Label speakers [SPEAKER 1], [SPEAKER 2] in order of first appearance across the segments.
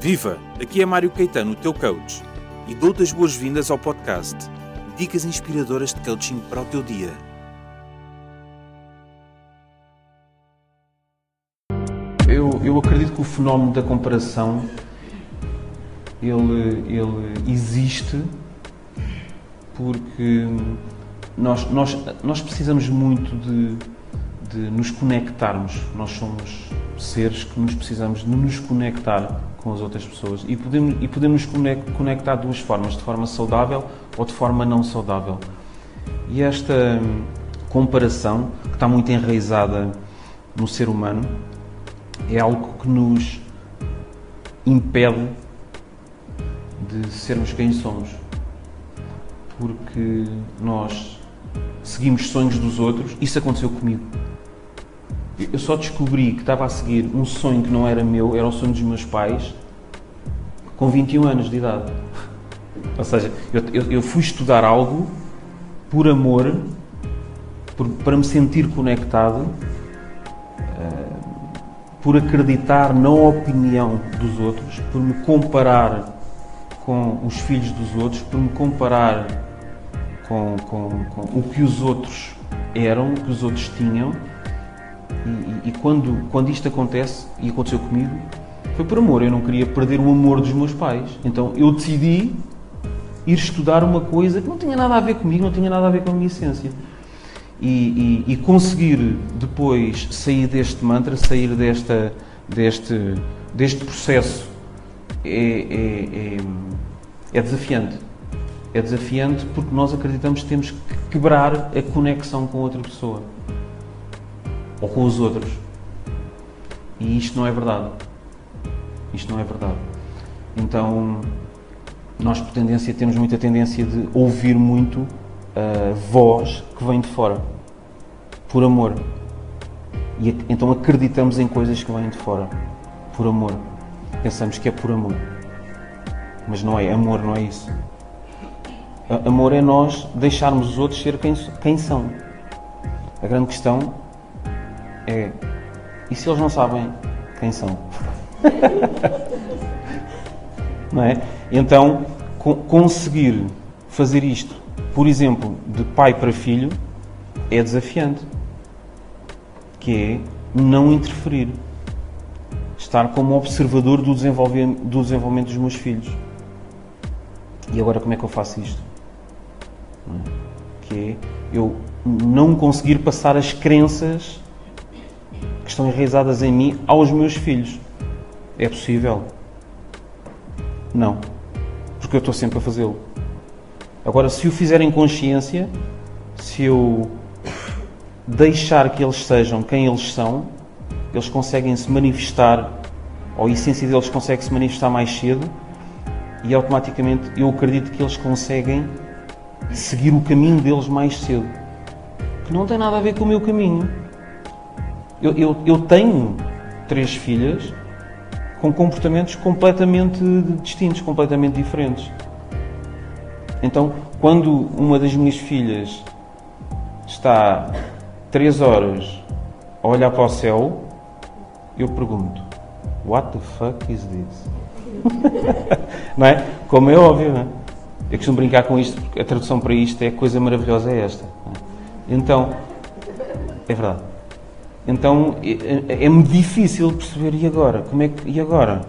[SPEAKER 1] Viva! Aqui é Mário Caetano, o teu coach, e dou-te as boas-vindas ao podcast Dicas inspiradoras de coaching para o teu dia.
[SPEAKER 2] Eu, eu acredito que o fenómeno da comparação ele, ele existe porque nós, nós, nós precisamos muito de, de nos conectarmos. Nós somos seres que nos precisamos de nos conectar com as outras pessoas e podemos, e podemos conectar de duas formas, de forma saudável ou de forma não saudável. E esta hum, comparação, que está muito enraizada no ser humano, é algo que nos impede de sermos quem somos. Porque nós seguimos sonhos dos outros, isso aconteceu comigo. Eu só descobri que estava a seguir um sonho que não era meu, era o sonho dos meus pais, com 21 anos de idade. Ou seja, eu, eu, eu fui estudar algo por amor, por, para me sentir conectado, uh, por acreditar na opinião dos outros, por me comparar com os filhos dos outros, por me comparar com, com, com o que os outros eram, o que os outros tinham. E, e, quando, quando isto acontece, e aconteceu comigo, foi por amor. Eu não queria perder o amor dos meus pais. Então eu decidi ir estudar uma coisa que não tinha nada a ver comigo, não tinha nada a ver com a minha essência. E, e, e conseguir depois sair deste mantra, sair desta, deste, deste processo é, é, é, é desafiante. É desafiante porque nós acreditamos que temos que quebrar a conexão com outra pessoa ou com os outros. E isto não é verdade. Isto não é verdade. Então, nós por tendência temos muita tendência de ouvir muito a voz que vem de fora, por amor. E então acreditamos em coisas que vêm de fora, por amor. Pensamos que é por amor. Mas não é, amor não é isso. Amor é nós deixarmos os outros ser quem, quem são. A grande questão é: e se eles não sabem quem são? não é? Então, co conseguir fazer isto, por exemplo, de pai para filho, é desafiante. Que é não interferir. Estar como observador do desenvolvimento, do desenvolvimento dos meus filhos. E agora como é que eu faço isto? É? Que é eu não conseguir passar as crenças que estão enraizadas em mim aos meus filhos. É possível? Não. Porque eu estou sempre a fazê-lo. Agora, se o fizer em consciência, se eu deixar que eles sejam quem eles são, eles conseguem se manifestar, ou a essência deles consegue se manifestar mais cedo, e automaticamente eu acredito que eles conseguem seguir o caminho deles mais cedo. Que não tem nada a ver com o meu caminho. Eu, eu, eu tenho três filhas com comportamentos completamente distintos, completamente diferentes. Então, quando uma das minhas filhas está três horas a olhar para o céu, eu pergunto: What the fuck is this? não é? Como é óbvio, não é? Eu costumo brincar com isto, porque a tradução para isto é coisa maravilhosa é esta. É? Então, é verdade. Então é-me difícil perceber e agora? Como é que, e agora?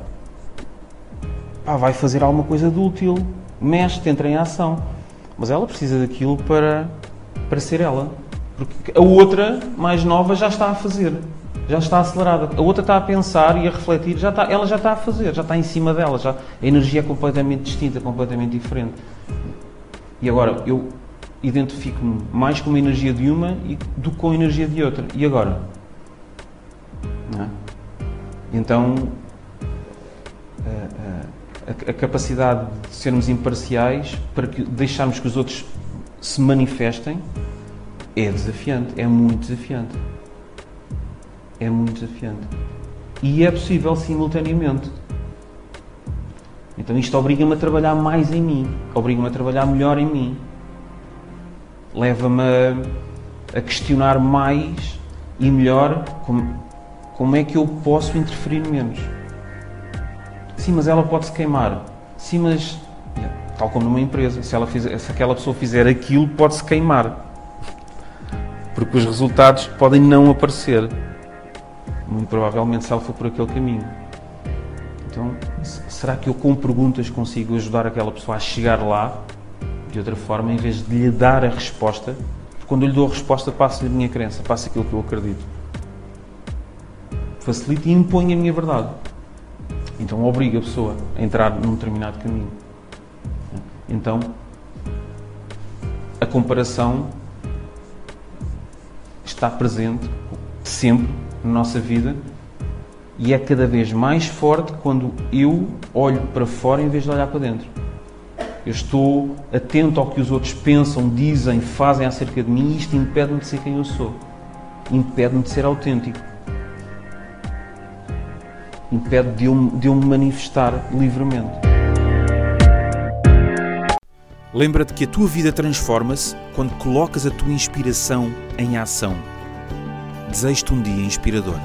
[SPEAKER 2] Pá, vai fazer alguma coisa de útil, mexe, entra em ação. Mas ela precisa daquilo para, para ser ela. Porque a outra, mais nova, já está a fazer. Já está acelerada. A outra está a pensar e a refletir, já está, ela já está a fazer, já está em cima dela. Já, a energia é completamente distinta, completamente diferente. E agora, eu identifico-me mais com a energia de uma do que com a energia de outra. E agora? É? Então, a, a, a, capacidade de sermos imparciais para que, deixarmos que os outros se manifestem é desafiante, é muito desafiante. É muito desafiante. E é possível simultaneamente. Então isto obriga-me a trabalhar mais em mim, obriga-me a trabalhar melhor em mim, leva-me a, a questionar mais e melhor como, como é que eu posso interferir menos? Sim, mas ela pode se queimar. Sim, mas tal como numa empresa, se, ela fizer, se aquela pessoa fizer aquilo, pode-se queimar. Porque os resultados podem não aparecer. Muito provavelmente se ela for por aquele caminho. Então, será que eu com perguntas consigo ajudar aquela pessoa a chegar lá de outra forma, em vez de lhe dar a resposta? Quando eu lhe dou a resposta, passa-lhe a minha crença, passa aquilo que eu acredito. Facilita e impõe a minha verdade. Então obriga a pessoa a entrar num determinado caminho. Então, a comparação está presente sempre na nossa vida e é cada vez mais forte quando eu olho para fora em vez de olhar para dentro. Eu estou atento ao que os outros pensam, dizem, fazem acerca de mim e isto impede-me de ser quem eu sou. Impede-me de ser autêntico. Impede de eu, de eu me manifestar livremente.
[SPEAKER 1] Lembra-te que a tua vida transforma-se quando colocas a tua inspiração em ação. Desejo-te um dia inspirador.